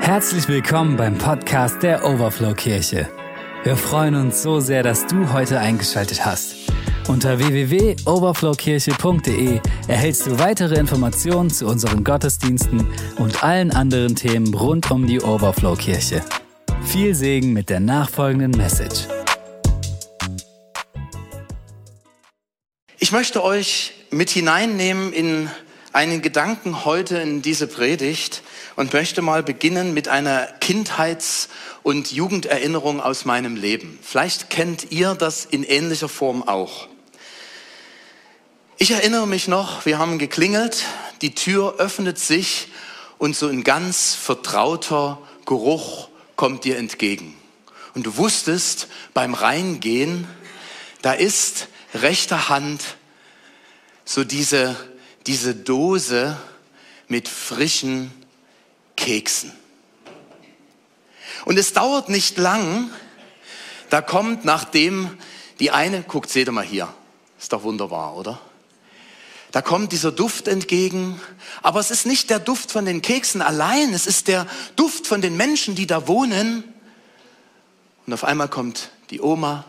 Herzlich willkommen beim Podcast der Overflow Kirche. Wir freuen uns so sehr, dass du heute eingeschaltet hast. Unter www.overflowkirche.de erhältst du weitere Informationen zu unseren Gottesdiensten und allen anderen Themen rund um die Overflow Kirche. Viel Segen mit der nachfolgenden Message. Ich möchte euch mit hineinnehmen in einen Gedanken heute in diese Predigt und möchte mal beginnen mit einer Kindheits- und Jugenderinnerung aus meinem Leben. Vielleicht kennt ihr das in ähnlicher Form auch. Ich erinnere mich noch, wir haben geklingelt, die Tür öffnet sich und so ein ganz vertrauter Geruch kommt dir entgegen. Und du wusstest beim Reingehen, da ist rechter Hand so diese, diese Dose mit frischen Keksen. Und es dauert nicht lang, da kommt nachdem die eine, guckt, seht ihr mal hier, ist doch wunderbar, oder? Da kommt dieser Duft entgegen, aber es ist nicht der Duft von den Keksen allein, es ist der Duft von den Menschen, die da wohnen. Und auf einmal kommt die Oma,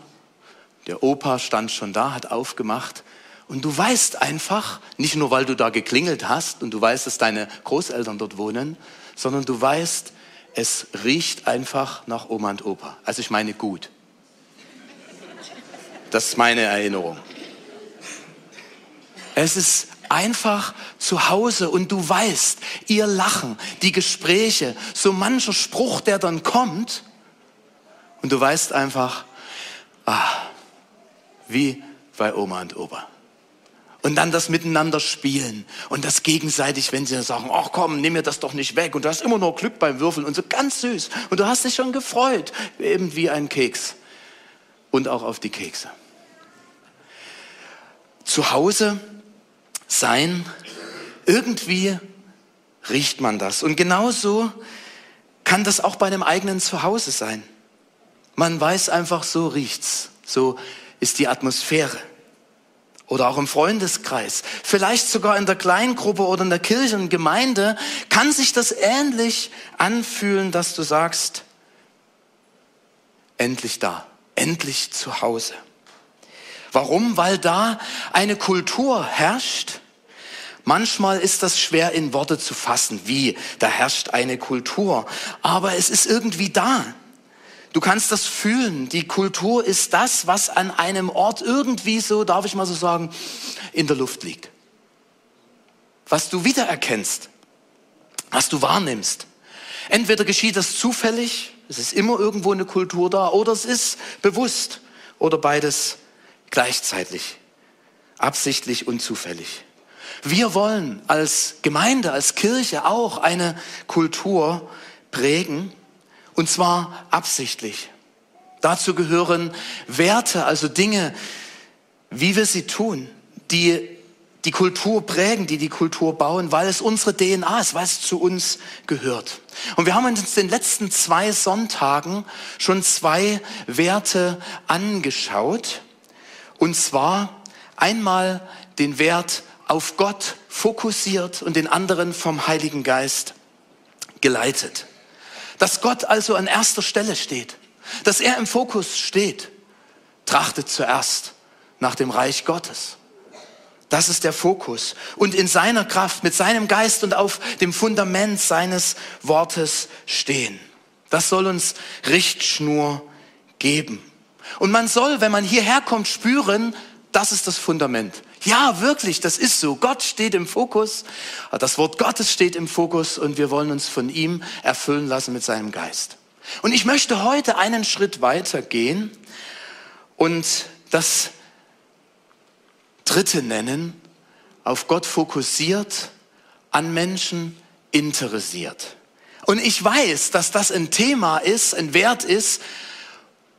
der Opa stand schon da, hat aufgemacht und du weißt einfach, nicht nur weil du da geklingelt hast und du weißt, dass deine Großeltern dort wohnen, sondern du weißt, es riecht einfach nach Oma und Opa. Also ich meine gut. Das ist meine Erinnerung. Es ist einfach zu Hause und du weißt, ihr Lachen, die Gespräche, so mancher Spruch, der dann kommt und du weißt einfach, ah, wie bei Oma und Opa. Und dann das Miteinander spielen und das gegenseitig, wenn sie sagen, ach komm, nimm mir das doch nicht weg. Und du hast immer nur Glück beim Würfeln und so ganz süß. Und du hast dich schon gefreut, eben wie ein Keks. Und auch auf die Kekse. Zu Hause sein, irgendwie riecht man das. Und genauso kann das auch bei einem eigenen Zuhause sein. Man weiß einfach, so riecht's. So ist die Atmosphäre oder auch im Freundeskreis, vielleicht sogar in der Kleingruppe oder in der Kirche und Gemeinde, kann sich das ähnlich anfühlen, dass du sagst, endlich da, endlich zu Hause. Warum? Weil da eine Kultur herrscht. Manchmal ist das schwer in Worte zu fassen, wie da herrscht eine Kultur, aber es ist irgendwie da. Du kannst das fühlen. Die Kultur ist das, was an einem Ort irgendwie so, darf ich mal so sagen, in der Luft liegt. Was du wiedererkennst, was du wahrnimmst. Entweder geschieht das zufällig, es ist immer irgendwo eine Kultur da, oder es ist bewusst oder beides gleichzeitig, absichtlich und zufällig. Wir wollen als Gemeinde, als Kirche auch eine Kultur prägen und zwar absichtlich. Dazu gehören Werte, also Dinge, wie wir sie tun, die die Kultur prägen, die die Kultur bauen, weil es unsere DNA ist, weil es zu uns gehört. Und wir haben uns in den letzten zwei Sonntagen schon zwei Werte angeschaut. Und zwar einmal den Wert auf Gott fokussiert und den anderen vom Heiligen Geist geleitet. Dass Gott also an erster Stelle steht, dass er im Fokus steht. Trachtet zuerst nach dem Reich Gottes. Das ist der Fokus. Und in seiner Kraft, mit seinem Geist und auf dem Fundament seines Wortes stehen. Das soll uns Richtschnur geben. Und man soll, wenn man hierher kommt, spüren, das ist das Fundament. Ja, wirklich, das ist so. Gott steht im Fokus. Das Wort Gottes steht im Fokus und wir wollen uns von ihm erfüllen lassen mit seinem Geist. Und ich möchte heute einen Schritt weiter gehen und das dritte nennen, auf Gott fokussiert, an Menschen interessiert. Und ich weiß, dass das ein Thema ist, ein Wert ist,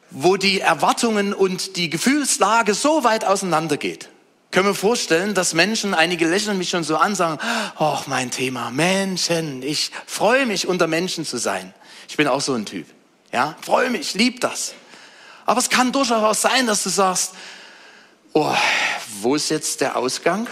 wo die Erwartungen und die Gefühlslage so weit auseinandergeht. Können wir vorstellen, dass Menschen, einige lächeln mich schon so an, sagen, oh, mein Thema, Menschen, ich freue mich, unter Menschen zu sein. Ich bin auch so ein Typ. Ja, freue mich, lieb das. Aber es kann durchaus sein, dass du sagst, oh, wo ist jetzt der Ausgang?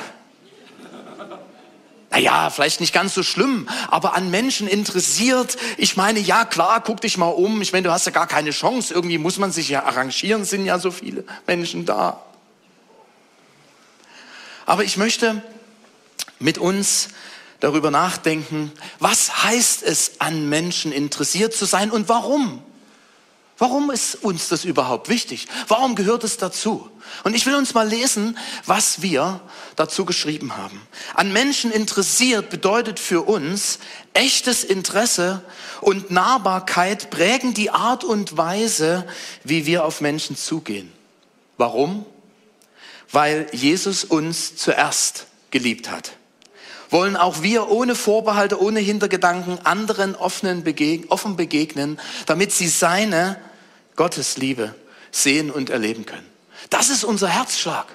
Na naja, vielleicht nicht ganz so schlimm, aber an Menschen interessiert. Ich meine, ja klar, guck dich mal um. Ich meine, du hast ja gar keine Chance. Irgendwie muss man sich ja arrangieren, sind ja so viele Menschen da. Aber ich möchte mit uns darüber nachdenken, was heißt es, an Menschen interessiert zu sein und warum? Warum ist uns das überhaupt wichtig? Warum gehört es dazu? Und ich will uns mal lesen, was wir dazu geschrieben haben. An Menschen interessiert bedeutet für uns, echtes Interesse und Nahbarkeit prägen die Art und Weise, wie wir auf Menschen zugehen. Warum? Weil Jesus uns zuerst geliebt hat wollen auch wir ohne Vorbehalte, ohne Hintergedanken anderen offenen begegnen, offen begegnen, damit sie seine Gottes Liebe sehen und erleben können. Das ist unser Herzschlag.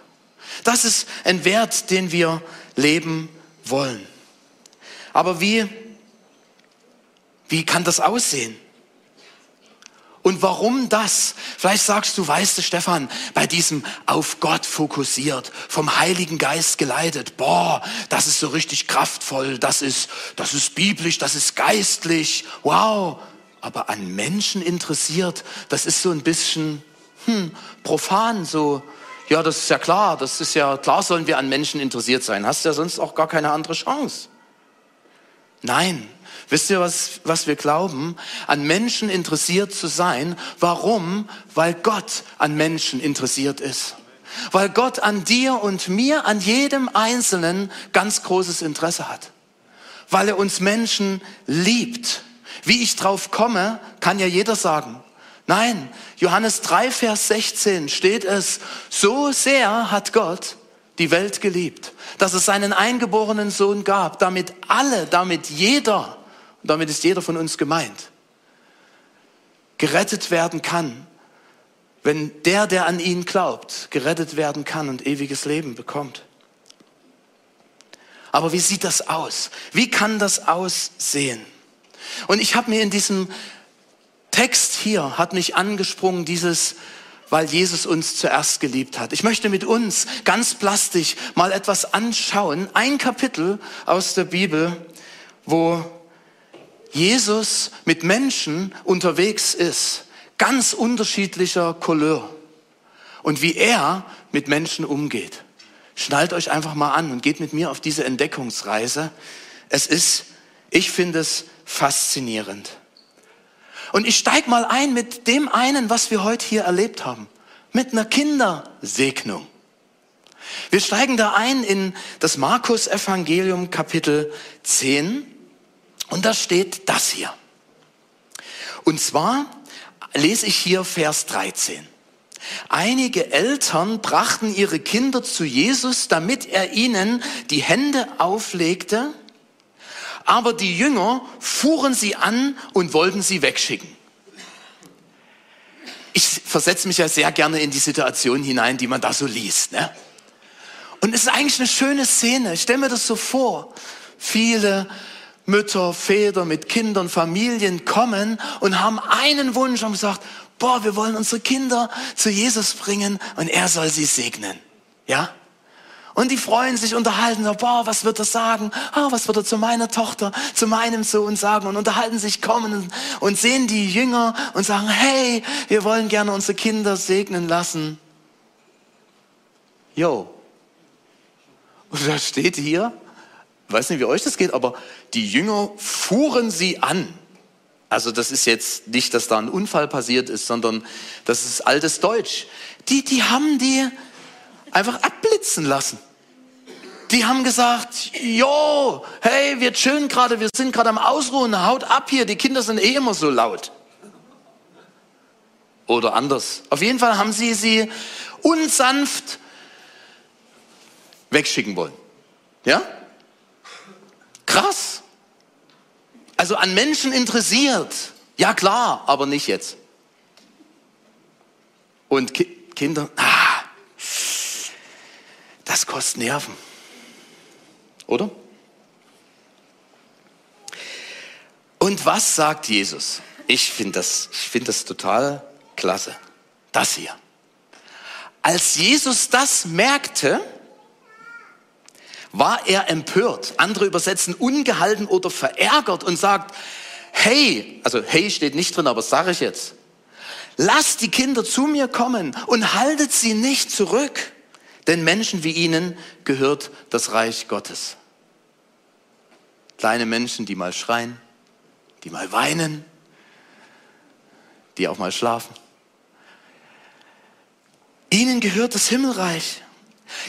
Das ist ein Wert, den wir leben wollen. Aber wie, wie kann das aussehen? Und warum das? Vielleicht sagst du, weißt du, Stefan, bei diesem auf Gott fokussiert, vom Heiligen Geist geleitet, boah, das ist so richtig kraftvoll, das ist, das ist biblisch, das ist geistlich, wow. Aber an Menschen interessiert, das ist so ein bisschen, hm, profan, so, ja, das ist ja klar, das ist ja, klar sollen wir an Menschen interessiert sein. Hast ja sonst auch gar keine andere Chance. Nein, Wisst ihr, was, was wir glauben? An Menschen interessiert zu sein. Warum? Weil Gott an Menschen interessiert ist. Weil Gott an dir und mir, an jedem Einzelnen ganz großes Interesse hat. Weil er uns Menschen liebt. Wie ich drauf komme, kann ja jeder sagen. Nein, Johannes 3, Vers 16 steht es, so sehr hat Gott die Welt geliebt, dass es seinen eingeborenen Sohn gab, damit alle, damit jeder, und damit ist jeder von uns gemeint, gerettet werden kann, wenn der, der an ihn glaubt, gerettet werden kann und ewiges Leben bekommt. Aber wie sieht das aus? Wie kann das aussehen? Und ich habe mir in diesem Text hier, hat mich angesprungen, dieses, weil Jesus uns zuerst geliebt hat. Ich möchte mit uns ganz plastisch mal etwas anschauen, ein Kapitel aus der Bibel, wo Jesus mit Menschen unterwegs ist, ganz unterschiedlicher Couleur und wie er mit Menschen umgeht. Schnallt euch einfach mal an und geht mit mir auf diese Entdeckungsreise. Es ist, ich finde es faszinierend. Und ich steige mal ein mit dem einen, was wir heute hier erlebt haben, mit einer Kindersegnung. Wir steigen da ein in das Markus Evangelium Kapitel 10 und da steht das hier. Und zwar lese ich hier Vers 13. Einige Eltern brachten ihre Kinder zu Jesus, damit er ihnen die Hände auflegte, aber die Jünger fuhren sie an und wollten sie wegschicken. Ich versetze mich ja sehr gerne in die Situation hinein, die man da so liest. Ne? Und es ist eigentlich eine schöne Szene. Ich stelle mir das so vor. Viele Mütter, Väter mit Kindern, Familien kommen und haben einen Wunsch und gesagt, boah, wir wollen unsere Kinder zu Jesus bringen und er soll sie segnen. Ja? Und die freuen sich, unterhalten, boah, was wird er sagen? Oh, was wird er zu meiner Tochter, zu meinem Sohn sagen? Und unterhalten sich, kommen und sehen die Jünger und sagen, hey, wir wollen gerne unsere Kinder segnen lassen. Jo. Und da steht hier, weiß nicht, wie euch das geht, aber die Jünger fuhren sie an. Also das ist jetzt nicht, dass da ein Unfall passiert ist, sondern das ist altes Deutsch. Die, die haben die einfach abblitzen lassen. Die haben gesagt, jo, hey, wir chillen gerade, wir sind gerade am Ausruhen, haut ab hier, die Kinder sind eh immer so laut. Oder anders. Auf jeden Fall haben sie sie unsanft wegschicken wollen. Ja? Krass. Also an Menschen interessiert. Ja klar, aber nicht jetzt. Und Ki Kinder, ah, das kostet Nerven. Oder? Und was sagt Jesus? Ich finde das, ich finde das total klasse. Das hier. Als Jesus das merkte, war er empört. Andere übersetzen ungehalten oder verärgert und sagt, hey, also hey steht nicht drin, aber sage ich jetzt. Lasst die Kinder zu mir kommen und haltet sie nicht zurück, denn Menschen wie ihnen gehört das Reich Gottes. Kleine Menschen, die mal schreien, die mal weinen, die auch mal schlafen. Ihnen gehört das Himmelreich.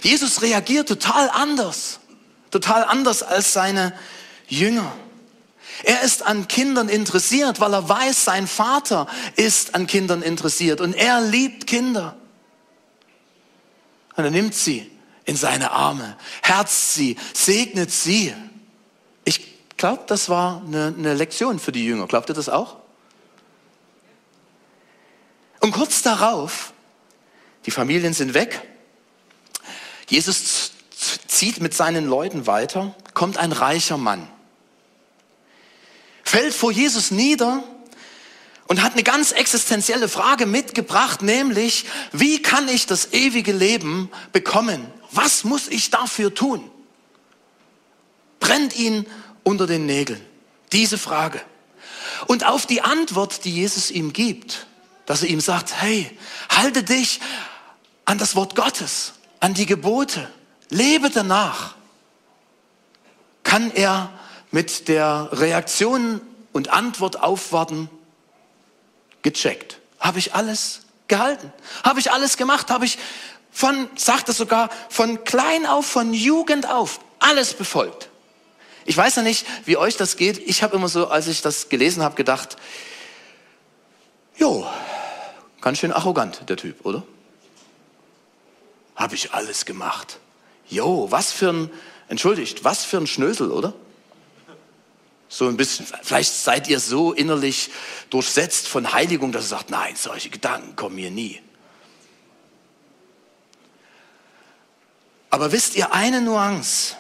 Jesus reagiert total anders, total anders als seine Jünger. Er ist an Kindern interessiert, weil er weiß, sein Vater ist an Kindern interessiert und er liebt Kinder. Und er nimmt sie in seine Arme, herzt sie, segnet sie. Ich glaube, das war eine, eine Lektion für die Jünger. Glaubt ihr das auch? Und kurz darauf, die Familien sind weg, Jesus zieht mit seinen Leuten weiter, kommt ein reicher Mann, fällt vor Jesus nieder und hat eine ganz existenzielle Frage mitgebracht, nämlich, wie kann ich das ewige Leben bekommen? Was muss ich dafür tun? Brennt ihn unter den Nägeln. Diese Frage. Und auf die Antwort, die Jesus ihm gibt, dass er ihm sagt, hey, halte dich an das Wort Gottes, an die Gebote, lebe danach, kann er mit der Reaktion und Antwort aufwarten, gecheckt. Habe ich alles gehalten? Habe ich alles gemacht? Habe ich von, sagt es sogar, von klein auf, von Jugend auf, alles befolgt? Ich weiß ja nicht, wie euch das geht. Ich habe immer so, als ich das gelesen habe, gedacht, jo, Ganz schön arrogant, der Typ, oder? Habe ich alles gemacht. Jo, was für ein, entschuldigt, was für ein Schnösel, oder? So ein bisschen, vielleicht seid ihr so innerlich durchsetzt von Heiligung, dass ihr sagt, nein, solche Gedanken kommen mir nie. Aber wisst ihr eine Nuance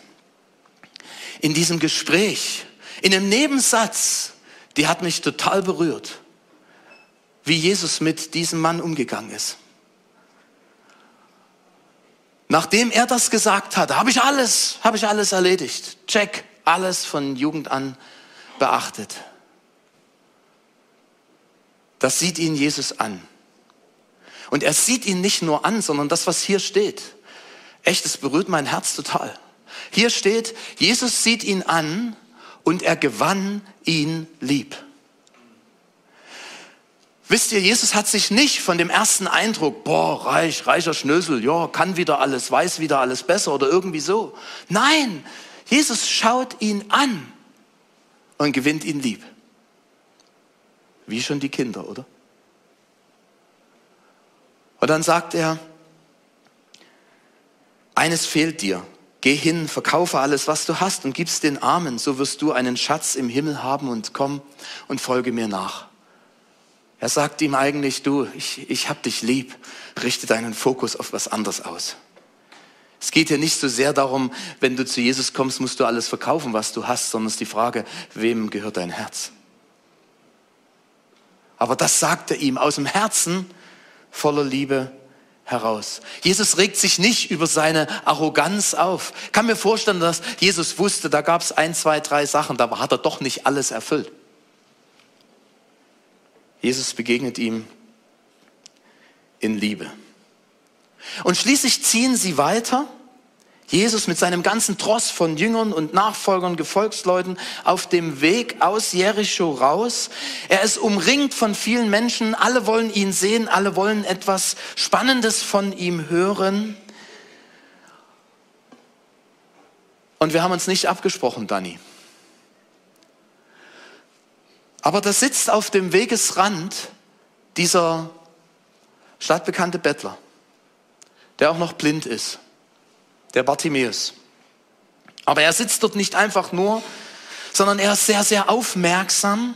in diesem Gespräch, in dem Nebensatz, die hat mich total berührt wie Jesus mit diesem Mann umgegangen ist. Nachdem er das gesagt hat, habe ich alles, habe ich alles erledigt. Check, alles von Jugend an beachtet. Das sieht ihn Jesus an. Und er sieht ihn nicht nur an, sondern das, was hier steht. Echt, es berührt mein Herz total. Hier steht, Jesus sieht ihn an und er gewann ihn lieb. Wisst ihr, Jesus hat sich nicht von dem ersten Eindruck, boah, reich, reicher Schnösel, ja, kann wieder alles, weiß wieder alles besser oder irgendwie so. Nein, Jesus schaut ihn an und gewinnt ihn lieb. Wie schon die Kinder, oder? Und dann sagt er, eines fehlt dir. Geh hin, verkaufe alles, was du hast und gib's den Armen, so wirst du einen Schatz im Himmel haben und komm und folge mir nach. Er sagt ihm eigentlich, du, ich, ich hab dich lieb, richte deinen Fokus auf was anderes aus. Es geht hier nicht so sehr darum, wenn du zu Jesus kommst, musst du alles verkaufen, was du hast, sondern es ist die Frage, wem gehört dein Herz? Aber das sagt er ihm aus dem Herzen voller Liebe heraus. Jesus regt sich nicht über seine Arroganz auf. Ich kann mir vorstellen, dass Jesus wusste, da gab es ein, zwei, drei Sachen, da hat er doch nicht alles erfüllt. Jesus begegnet ihm in Liebe. Und schließlich ziehen sie weiter. Jesus mit seinem ganzen Tross von Jüngern und Nachfolgern, Gefolgsleuten auf dem Weg aus Jericho raus. Er ist umringt von vielen Menschen. Alle wollen ihn sehen. Alle wollen etwas Spannendes von ihm hören. Und wir haben uns nicht abgesprochen, Danny. Aber da sitzt auf dem Wegesrand dieser stadtbekannte Bettler, der auch noch blind ist, der Bartimäus. Aber er sitzt dort nicht einfach nur, sondern er ist sehr, sehr aufmerksam,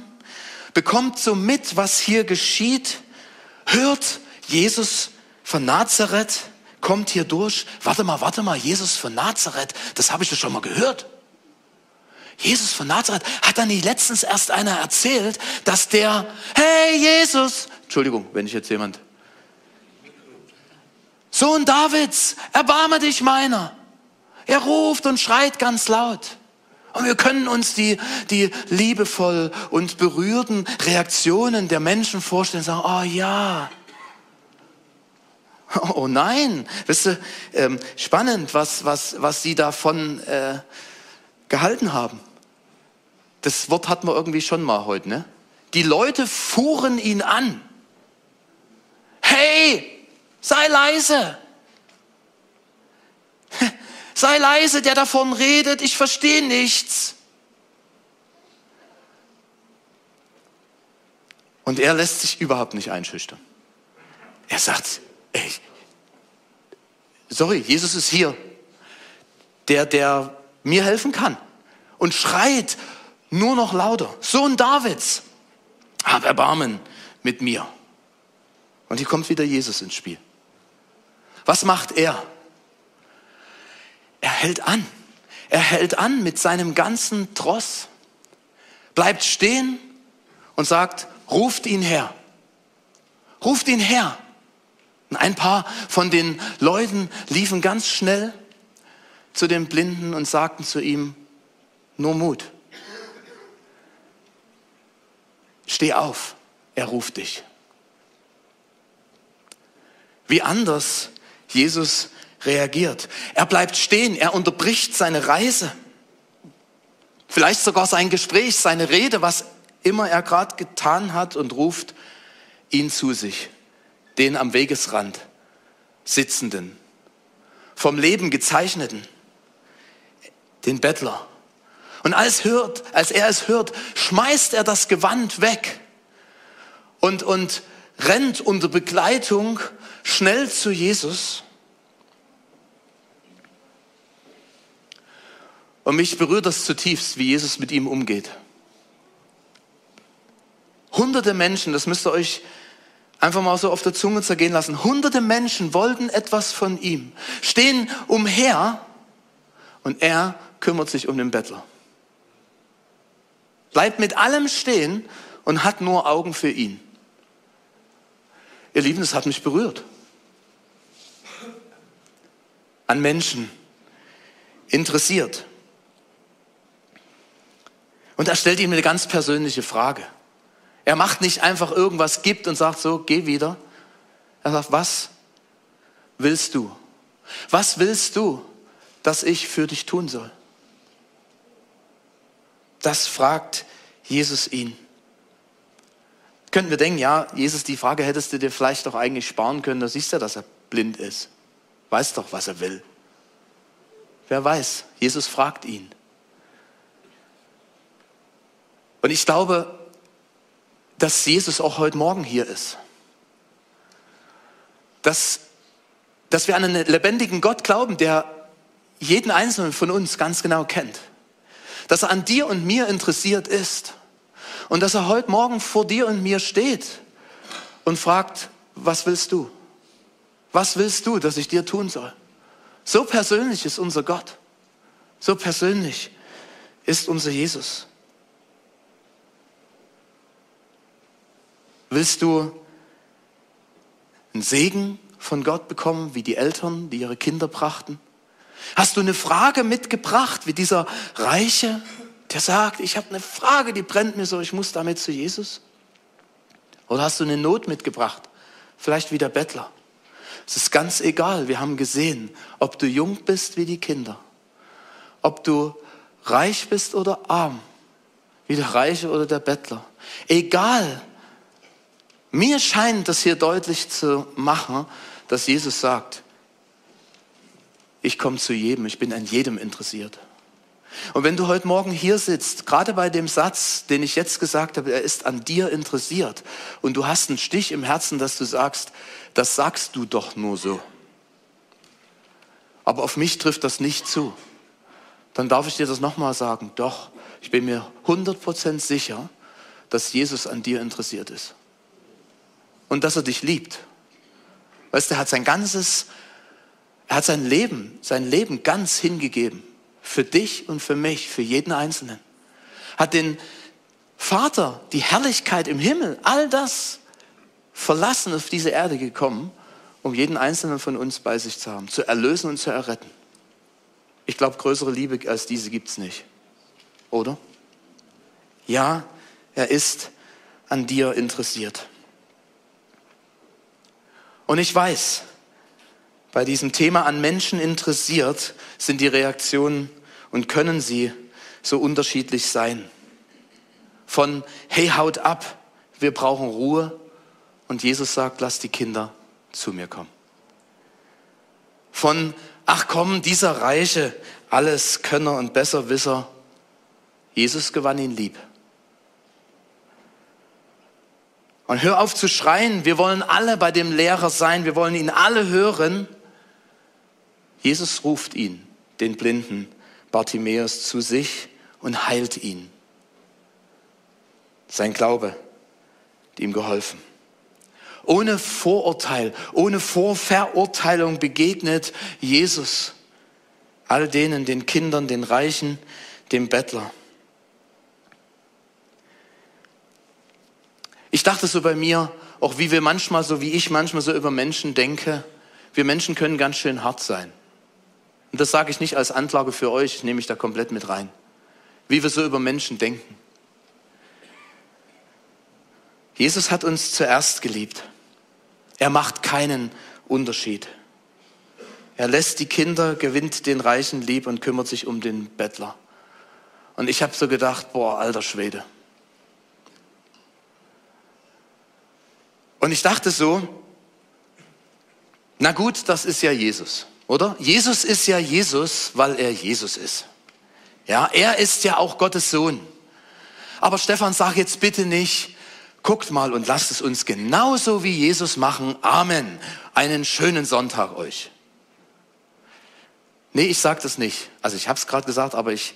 bekommt so mit, was hier geschieht, hört Jesus von Nazareth, kommt hier durch. Warte mal, warte mal, Jesus von Nazareth, das habe ich doch schon mal gehört. Jesus von Nazareth, hat dann nie letztens erst einer erzählt, dass der, hey Jesus, Entschuldigung, wenn ich jetzt jemand, Sohn Davids, erbarme dich meiner. Er ruft und schreit ganz laut. Und wir können uns die, die liebevoll und berührten Reaktionen der Menschen vorstellen, sagen, oh ja. Oh nein, wisst ihr, ähm, spannend, was, was, was sie davon äh, gehalten haben. Das Wort hatten wir irgendwie schon mal heute, ne? Die Leute fuhren ihn an. Hey, sei leise. Sei leise, der davon redet, ich verstehe nichts. Und er lässt sich überhaupt nicht einschüchtern. Er sagt, ey, sorry, Jesus ist hier, der, der mir helfen kann. Und schreit nur noch lauter. Sohn Davids, hab Erbarmen mit mir. Und hier kommt wieder Jesus ins Spiel. Was macht er? Er hält an. Er hält an mit seinem ganzen Tross, bleibt stehen und sagt, ruft ihn her. Ruft ihn her. Und ein paar von den Leuten liefen ganz schnell zu dem Blinden und sagten zu ihm, nur Mut. Steh auf, er ruft dich. Wie anders Jesus reagiert. Er bleibt stehen, er unterbricht seine Reise, vielleicht sogar sein Gespräch, seine Rede, was immer er gerade getan hat und ruft ihn zu sich, den am Wegesrand sitzenden, vom Leben gezeichneten, den Bettler. Und als, hört, als er es hört, schmeißt er das Gewand weg und, und rennt unter Begleitung schnell zu Jesus Und mich berührt das zutiefst, wie Jesus mit ihm umgeht. Hunderte Menschen, das müsst ihr euch einfach mal so auf der Zunge zergehen lassen. Hunderte Menschen wollten etwas von ihm, stehen umher und er kümmert sich um den Bettler. Bleibt mit allem stehen und hat nur Augen für ihn. Ihr Lieben, das hat mich berührt. An Menschen interessiert. Und er stellt ihm eine ganz persönliche Frage. Er macht nicht einfach irgendwas, gibt und sagt so, geh wieder. Er sagt, was willst du? Was willst du, dass ich für dich tun soll? Das fragt Jesus ihn. Könnten wir denken, ja, Jesus, die Frage hättest du dir vielleicht doch eigentlich sparen können. Da siehst du, dass er blind ist. Weiß doch, was er will. Wer weiß, Jesus fragt ihn. Und ich glaube, dass Jesus auch heute Morgen hier ist. Dass, dass wir an einen lebendigen Gott glauben, der jeden Einzelnen von uns ganz genau kennt. Dass er an dir und mir interessiert ist. Und dass er heute Morgen vor dir und mir steht und fragt, was willst du? Was willst du, dass ich dir tun soll? So persönlich ist unser Gott. So persönlich ist unser Jesus. Willst du einen Segen von Gott bekommen, wie die Eltern, die ihre Kinder brachten? Hast du eine Frage mitgebracht, wie dieser Reiche, der sagt, ich habe eine Frage, die brennt mir so, ich muss damit zu Jesus? Oder hast du eine Not mitgebracht, vielleicht wie der Bettler? Es ist ganz egal, wir haben gesehen, ob du jung bist wie die Kinder, ob du reich bist oder arm, wie der Reiche oder der Bettler. Egal, mir scheint das hier deutlich zu machen, dass Jesus sagt, ich komme zu jedem, ich bin an jedem interessiert. Und wenn du heute Morgen hier sitzt, gerade bei dem Satz, den ich jetzt gesagt habe, er ist an dir interessiert und du hast einen Stich im Herzen, dass du sagst, das sagst du doch nur so. Aber auf mich trifft das nicht zu. Dann darf ich dir das nochmal sagen. Doch, ich bin mir 100% sicher, dass Jesus an dir interessiert ist und dass er dich liebt. Weißt du, er hat sein ganzes, er hat sein Leben, sein Leben ganz hingegeben. Für dich und für mich, für jeden Einzelnen. Hat den Vater, die Herrlichkeit im Himmel, all das verlassen auf diese Erde gekommen, um jeden Einzelnen von uns bei sich zu haben, zu erlösen und zu erretten. Ich glaube, größere Liebe als diese gibt es nicht. Oder? Ja, er ist an dir interessiert. Und ich weiß, bei diesem Thema an Menschen interessiert sind die Reaktionen und können sie so unterschiedlich sein. Von, hey, haut ab, wir brauchen Ruhe. Und Jesus sagt, lass die Kinder zu mir kommen. Von, ach komm, dieser reiche, alles Könner und Besserwisser, Jesus gewann ihn lieb. Und hör auf zu schreien, wir wollen alle bei dem Lehrer sein, wir wollen ihn alle hören. Jesus ruft ihn, den Blinden Bartimäus, zu sich und heilt ihn. Sein Glaube hat ihm geholfen. Ohne Vorurteil, ohne Vorverurteilung begegnet Jesus all denen, den Kindern, den Reichen, dem Bettler. Ich dachte so bei mir, auch wie wir manchmal, so wie ich manchmal so über Menschen denke, wir Menschen können ganz schön hart sein. Und das sage ich nicht als Anklage für euch, nehme ich da komplett mit rein. Wie wir so über Menschen denken. Jesus hat uns zuerst geliebt. Er macht keinen Unterschied. Er lässt die Kinder, gewinnt den Reichen lieb und kümmert sich um den Bettler. Und ich habe so gedacht, boah, alter Schwede. Und ich dachte so, na gut, das ist ja Jesus. Oder? Jesus ist ja Jesus, weil er Jesus ist. Ja, er ist ja auch Gottes Sohn. Aber Stefan, sag jetzt bitte nicht, guckt mal und lasst es uns genauso wie Jesus machen. Amen. Einen schönen Sonntag euch. Nee, ich sag das nicht. Also ich habe es gerade gesagt, aber ich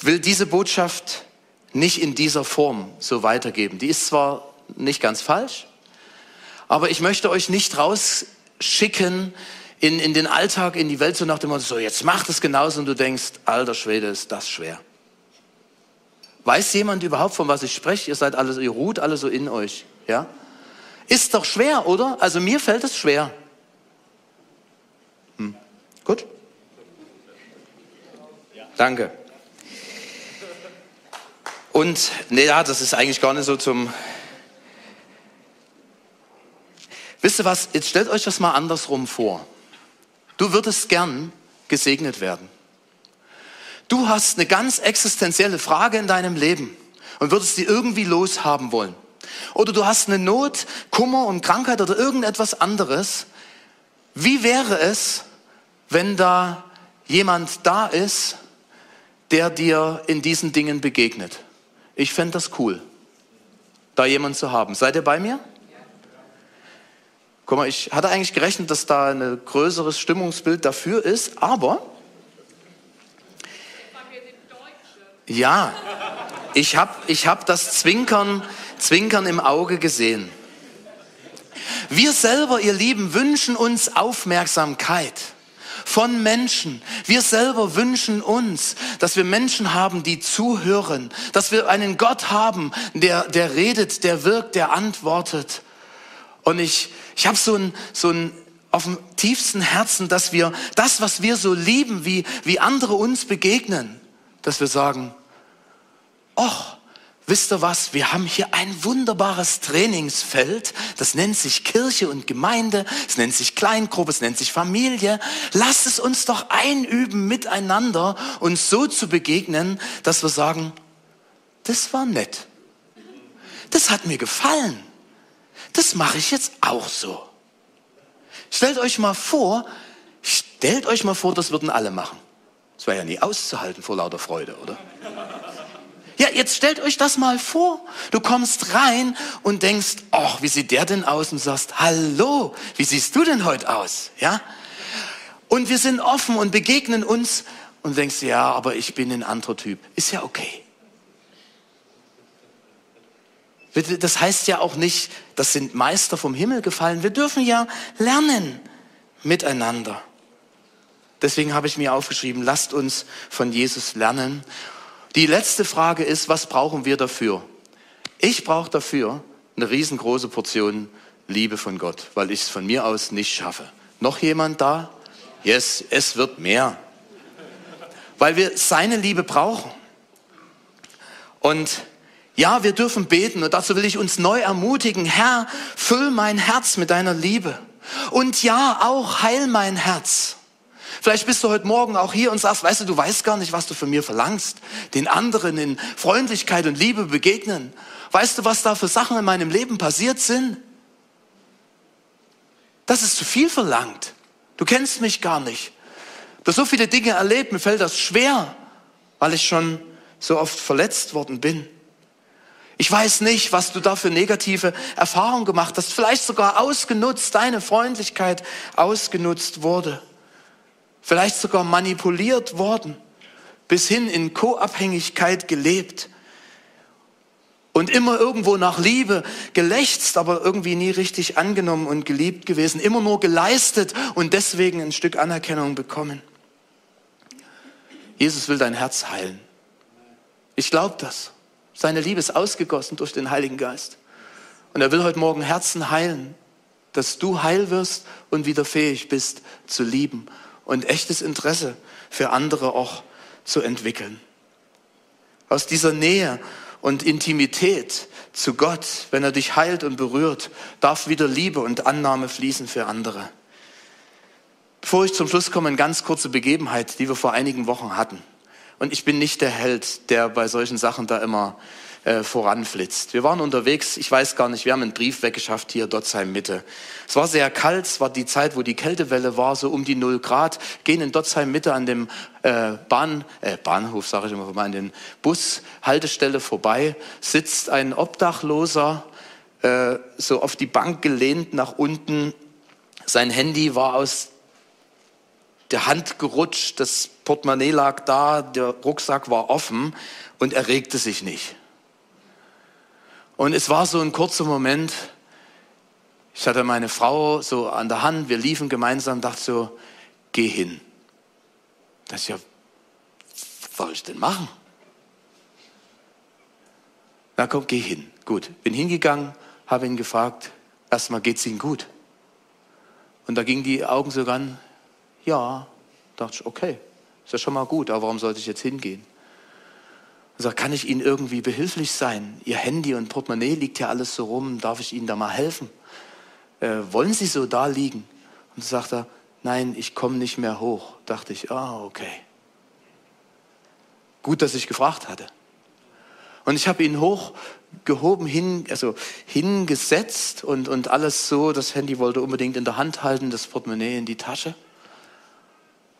will diese Botschaft nicht in dieser Form so weitergeben. Die ist zwar nicht ganz falsch, aber ich möchte euch nicht rausschicken in, in den Alltag, in die Welt, so nach dem Motto, so jetzt macht es genauso und du denkst, alter Schwede, ist das schwer. Weiß jemand überhaupt, von was ich spreche? Ihr seid alle, ihr ruht alle so in euch, ja? Ist doch schwer, oder? Also mir fällt es schwer. Hm. Gut? Danke. Und, nee, ja, das ist eigentlich gar nicht so zum, Wisst ihr was? Jetzt stellt euch das mal andersrum vor. Du würdest gern gesegnet werden. Du hast eine ganz existenzielle Frage in deinem Leben und würdest sie irgendwie loshaben wollen. Oder du hast eine Not, Kummer und Krankheit oder irgendetwas anderes. Wie wäre es, wenn da jemand da ist, der dir in diesen Dingen begegnet? Ich fände das cool, da jemand zu haben. Seid ihr bei mir? Guck mal, ich hatte eigentlich gerechnet, dass da ein größeres Stimmungsbild dafür ist, aber ja, ich habe ich hab das Zwinkern, Zwinkern im Auge gesehen. Wir selber, ihr Lieben, wünschen uns Aufmerksamkeit von Menschen. Wir selber wünschen uns, dass wir Menschen haben, die zuhören, dass wir einen Gott haben, der, der redet, der wirkt, der antwortet. Und ich, ich habe so ein, so ein auf dem tiefsten Herzen, dass wir das, was wir so lieben, wie, wie andere uns begegnen, dass wir sagen, ach, wisst ihr was, wir haben hier ein wunderbares Trainingsfeld, das nennt sich Kirche und Gemeinde, es nennt sich Kleingruppe, es nennt sich Familie. Lasst es uns doch einüben, miteinander uns so zu begegnen, dass wir sagen, das war nett. Das hat mir gefallen das mache ich jetzt auch so. Stellt euch mal vor, stellt euch mal vor, das würden alle machen. Das wäre ja nie auszuhalten vor lauter Freude, oder? Ja, jetzt stellt euch das mal vor. Du kommst rein und denkst, ach, wie sieht der denn aus? Und sagst, hallo, wie siehst du denn heute aus? Ja? Und wir sind offen und begegnen uns und denkst, ja, aber ich bin ein anderer Typ. Ist ja okay. Das heißt ja auch nicht, das sind Meister vom Himmel gefallen. Wir dürfen ja lernen miteinander. Deswegen habe ich mir aufgeschrieben, lasst uns von Jesus lernen. Die letzte Frage ist, was brauchen wir dafür? Ich brauche dafür eine riesengroße Portion Liebe von Gott, weil ich es von mir aus nicht schaffe. Noch jemand da? Yes, es wird mehr. weil wir seine Liebe brauchen. Und ja, wir dürfen beten und dazu will ich uns neu ermutigen. Herr, füll mein Herz mit deiner Liebe. Und ja, auch heil mein Herz. Vielleicht bist du heute Morgen auch hier und sagst, weißt du, du weißt gar nicht, was du von mir verlangst. Den anderen in Freundlichkeit und Liebe begegnen. Weißt du, was da für Sachen in meinem Leben passiert sind? Das ist zu viel verlangt. Du kennst mich gar nicht. Du hast so viele Dinge erlebt, mir fällt das schwer, weil ich schon so oft verletzt worden bin. Ich weiß nicht, was du da für negative Erfahrungen gemacht hast. Vielleicht sogar ausgenutzt, deine Freundlichkeit ausgenutzt wurde. Vielleicht sogar manipuliert worden. Bis hin in Co-Abhängigkeit gelebt. Und immer irgendwo nach Liebe gelächzt, aber irgendwie nie richtig angenommen und geliebt gewesen. Immer nur geleistet und deswegen ein Stück Anerkennung bekommen. Jesus will dein Herz heilen. Ich glaube das. Seine Liebe ist ausgegossen durch den Heiligen Geist. Und er will heute Morgen Herzen heilen, dass du heil wirst und wieder fähig bist zu lieben und echtes Interesse für andere auch zu entwickeln. Aus dieser Nähe und Intimität zu Gott, wenn er dich heilt und berührt, darf wieder Liebe und Annahme fließen für andere. Bevor ich zum Schluss komme, eine ganz kurze Begebenheit, die wir vor einigen Wochen hatten. Und ich bin nicht der Held, der bei solchen Sachen da immer äh, voranflitzt. Wir waren unterwegs, ich weiß gar nicht, wir haben einen Brief weggeschafft hier, Dotzheim Mitte. Es war sehr kalt, es war die Zeit, wo die Kältewelle war, so um die null Grad. Gehen in Dotzheim Mitte an dem äh, Bahn, äh, Bahnhof, sage ich immer, an den Bushaltestelle vorbei, sitzt ein Obdachloser äh, so auf die Bank gelehnt nach unten. Sein Handy war aus der Hand gerutscht, das Portemonnaie lag da, der Rucksack war offen und er regte sich nicht. Und es war so ein kurzer Moment, ich hatte meine Frau so an der Hand, wir liefen gemeinsam, dachte so, geh hin. Das ist ja, was soll ich denn machen? Na komm, geh hin. Gut, bin hingegangen, habe ihn gefragt, erstmal geht's Ihnen gut? Und da gingen die Augen so ran, ja, dachte ich, okay, ist ja schon mal gut, aber warum sollte ich jetzt hingehen? Und sagt, kann ich Ihnen irgendwie behilflich sein? Ihr Handy und Portemonnaie liegt ja alles so rum, darf ich Ihnen da mal helfen? Äh, wollen Sie so da liegen? Und sagt er, nein, ich komme nicht mehr hoch. Dachte ich, ah, okay. Gut, dass ich gefragt hatte. Und ich habe ihn hochgehoben, hin, also hingesetzt und, und alles so. Das Handy wollte unbedingt in der Hand halten, das Portemonnaie in die Tasche.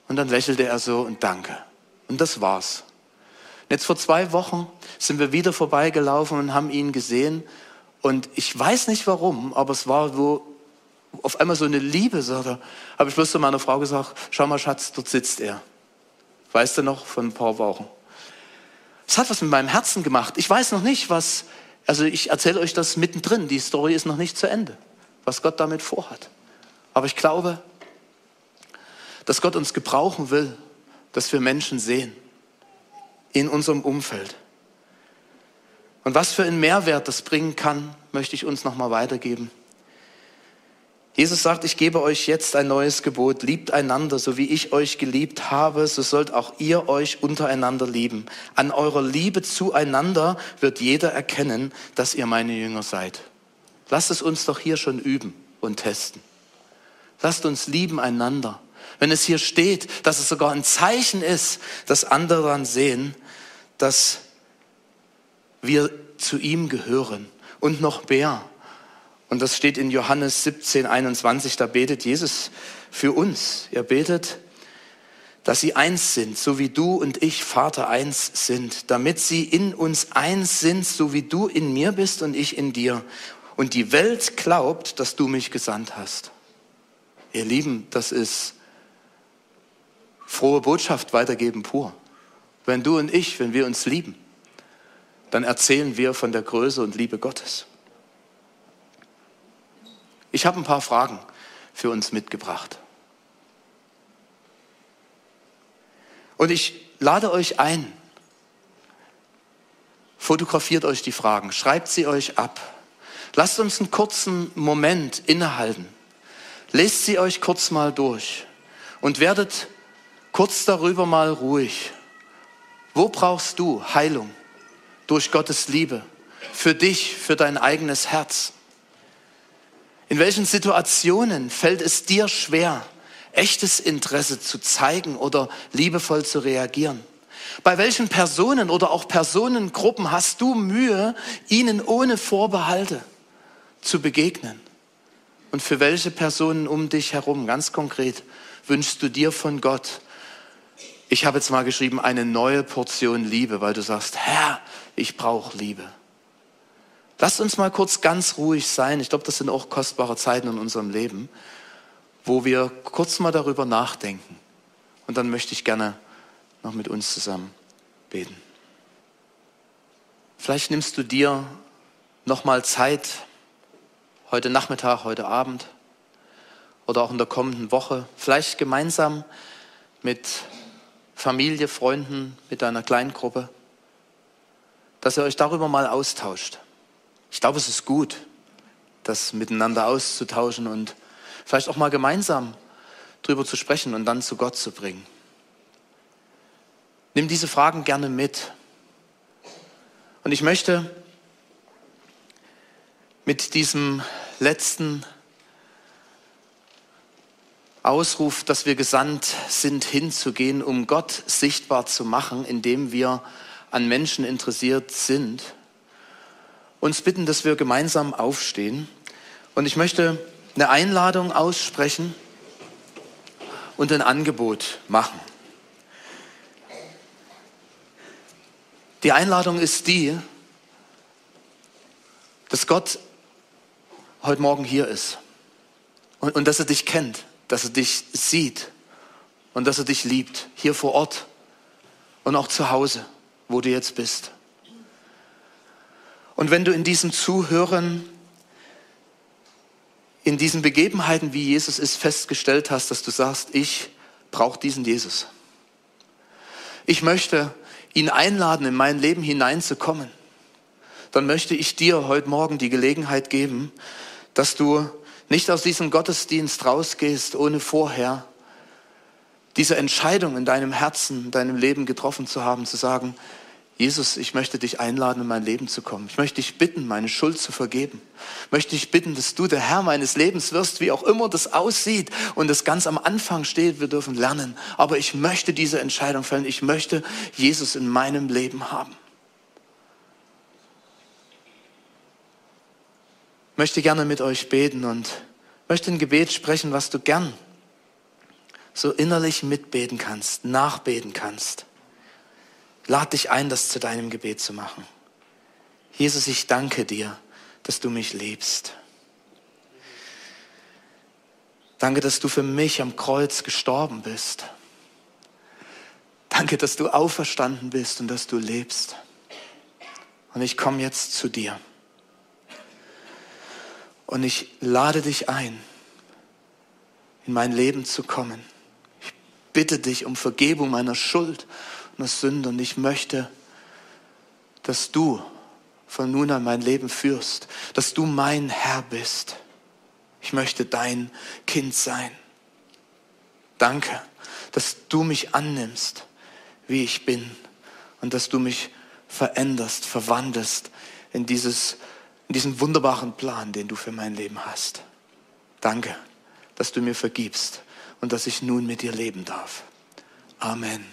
Und dann lächelte er so und danke. Und das war's. Jetzt vor zwei Wochen sind wir wieder vorbeigelaufen und haben ihn gesehen. Und ich weiß nicht warum, aber es war wo auf einmal so eine Liebe, sagt er. Habe ich bloß zu meiner Frau gesagt, schau mal Schatz, dort sitzt er. Weißt du noch, von ein paar Wochen. Es hat was mit meinem Herzen gemacht. Ich weiß noch nicht, was, also ich erzähle euch das mittendrin. Die Story ist noch nicht zu Ende, was Gott damit vorhat. Aber ich glaube, dass Gott uns gebrauchen will, dass wir Menschen sehen in unserem Umfeld. Und was für einen Mehrwert das bringen kann, möchte ich uns nochmal weitergeben. Jesus sagt, ich gebe euch jetzt ein neues Gebot. Liebt einander, so wie ich euch geliebt habe, so sollt auch ihr euch untereinander lieben. An eurer Liebe zueinander wird jeder erkennen, dass ihr meine Jünger seid. Lasst es uns doch hier schon üben und testen. Lasst uns lieben einander. Wenn es hier steht, dass es sogar ein Zeichen ist, dass andere dann sehen, dass wir zu ihm gehören und noch mehr. Und das steht in Johannes 17, 21, da betet Jesus für uns. Er betet, dass sie eins sind, so wie du und ich, Vater, eins sind, damit sie in uns eins sind, so wie du in mir bist und ich in dir. Und die Welt glaubt, dass du mich gesandt hast. Ihr Lieben, das ist frohe Botschaft weitergeben pur. Wenn du und ich, wenn wir uns lieben, dann erzählen wir von der Größe und Liebe Gottes. Ich habe ein paar Fragen für uns mitgebracht. Und ich lade euch ein, fotografiert euch die Fragen, schreibt sie euch ab. Lasst uns einen kurzen Moment innehalten. Lest sie euch kurz mal durch und werdet kurz darüber mal ruhig Wo brauchst du Heilung durch Gottes Liebe? Für dich, für dein eigenes Herz? In welchen Situationen fällt es dir schwer, echtes Interesse zu zeigen oder liebevoll zu reagieren? Bei welchen Personen oder auch Personengruppen hast du Mühe, ihnen ohne Vorbehalte zu begegnen? Und für welche Personen um dich herum, ganz konkret, wünschst du dir von Gott, ich habe jetzt mal geschrieben, eine neue Portion Liebe, weil du sagst, Herr, ich brauche Liebe. Lasst uns mal kurz ganz ruhig sein. Ich glaube, das sind auch kostbare Zeiten in unserem Leben, wo wir kurz mal darüber nachdenken. Und dann möchte ich gerne noch mit uns zusammen beten. Vielleicht nimmst du dir noch mal Zeit heute Nachmittag, heute Abend oder auch in der kommenden Woche, vielleicht gemeinsam mit Familie, Freunden, mit deiner Kleingruppe, dass ihr euch darüber mal austauscht. Ich glaube, es ist gut, das miteinander auszutauschen und vielleicht auch mal gemeinsam darüber zu sprechen und dann zu Gott zu bringen. Nimm diese Fragen gerne mit. Und ich möchte mit diesem letzten Ausruf, dass wir gesandt sind, hinzugehen, um Gott sichtbar zu machen, indem wir an Menschen interessiert sind, uns bitten, dass wir gemeinsam aufstehen. Und ich möchte eine Einladung aussprechen und ein Angebot machen. Die Einladung ist die, dass Gott heute Morgen hier ist und, und dass er dich kennt dass er dich sieht und dass er dich liebt, hier vor Ort und auch zu Hause, wo du jetzt bist. Und wenn du in diesem Zuhören, in diesen Begebenheiten, wie Jesus ist, festgestellt hast, dass du sagst, ich brauche diesen Jesus. Ich möchte ihn einladen, in mein Leben hineinzukommen. Dann möchte ich dir heute Morgen die Gelegenheit geben, dass du nicht aus diesem Gottesdienst rausgehst, ohne vorher diese Entscheidung in deinem Herzen, in deinem Leben getroffen zu haben, zu sagen, Jesus, ich möchte dich einladen, in mein Leben zu kommen. Ich möchte dich bitten, meine Schuld zu vergeben. Ich möchte dich bitten, dass du der Herr meines Lebens wirst, wie auch immer das aussieht und das ganz am Anfang steht. Wir dürfen lernen. Aber ich möchte diese Entscheidung fällen. Ich möchte Jesus in meinem Leben haben. Möchte gerne mit euch beten und möchte ein Gebet sprechen, was du gern so innerlich mitbeten kannst, nachbeten kannst. Lad dich ein, das zu deinem Gebet zu machen. Jesus, ich danke dir, dass du mich liebst. Danke, dass du für mich am Kreuz gestorben bist. Danke, dass du auferstanden bist und dass du lebst. Und ich komme jetzt zu dir. Und ich lade dich ein, in mein Leben zu kommen. Ich bitte dich um Vergebung meiner Schuld und Sünde. Und ich möchte, dass du von nun an mein Leben führst, dass du mein Herr bist. Ich möchte dein Kind sein. Danke, dass du mich annimmst, wie ich bin und dass du mich veränderst, verwandelst in dieses in diesen wunderbaren Plan, den du für mein Leben hast. Danke, dass du mir vergibst und dass ich nun mit dir leben darf. Amen.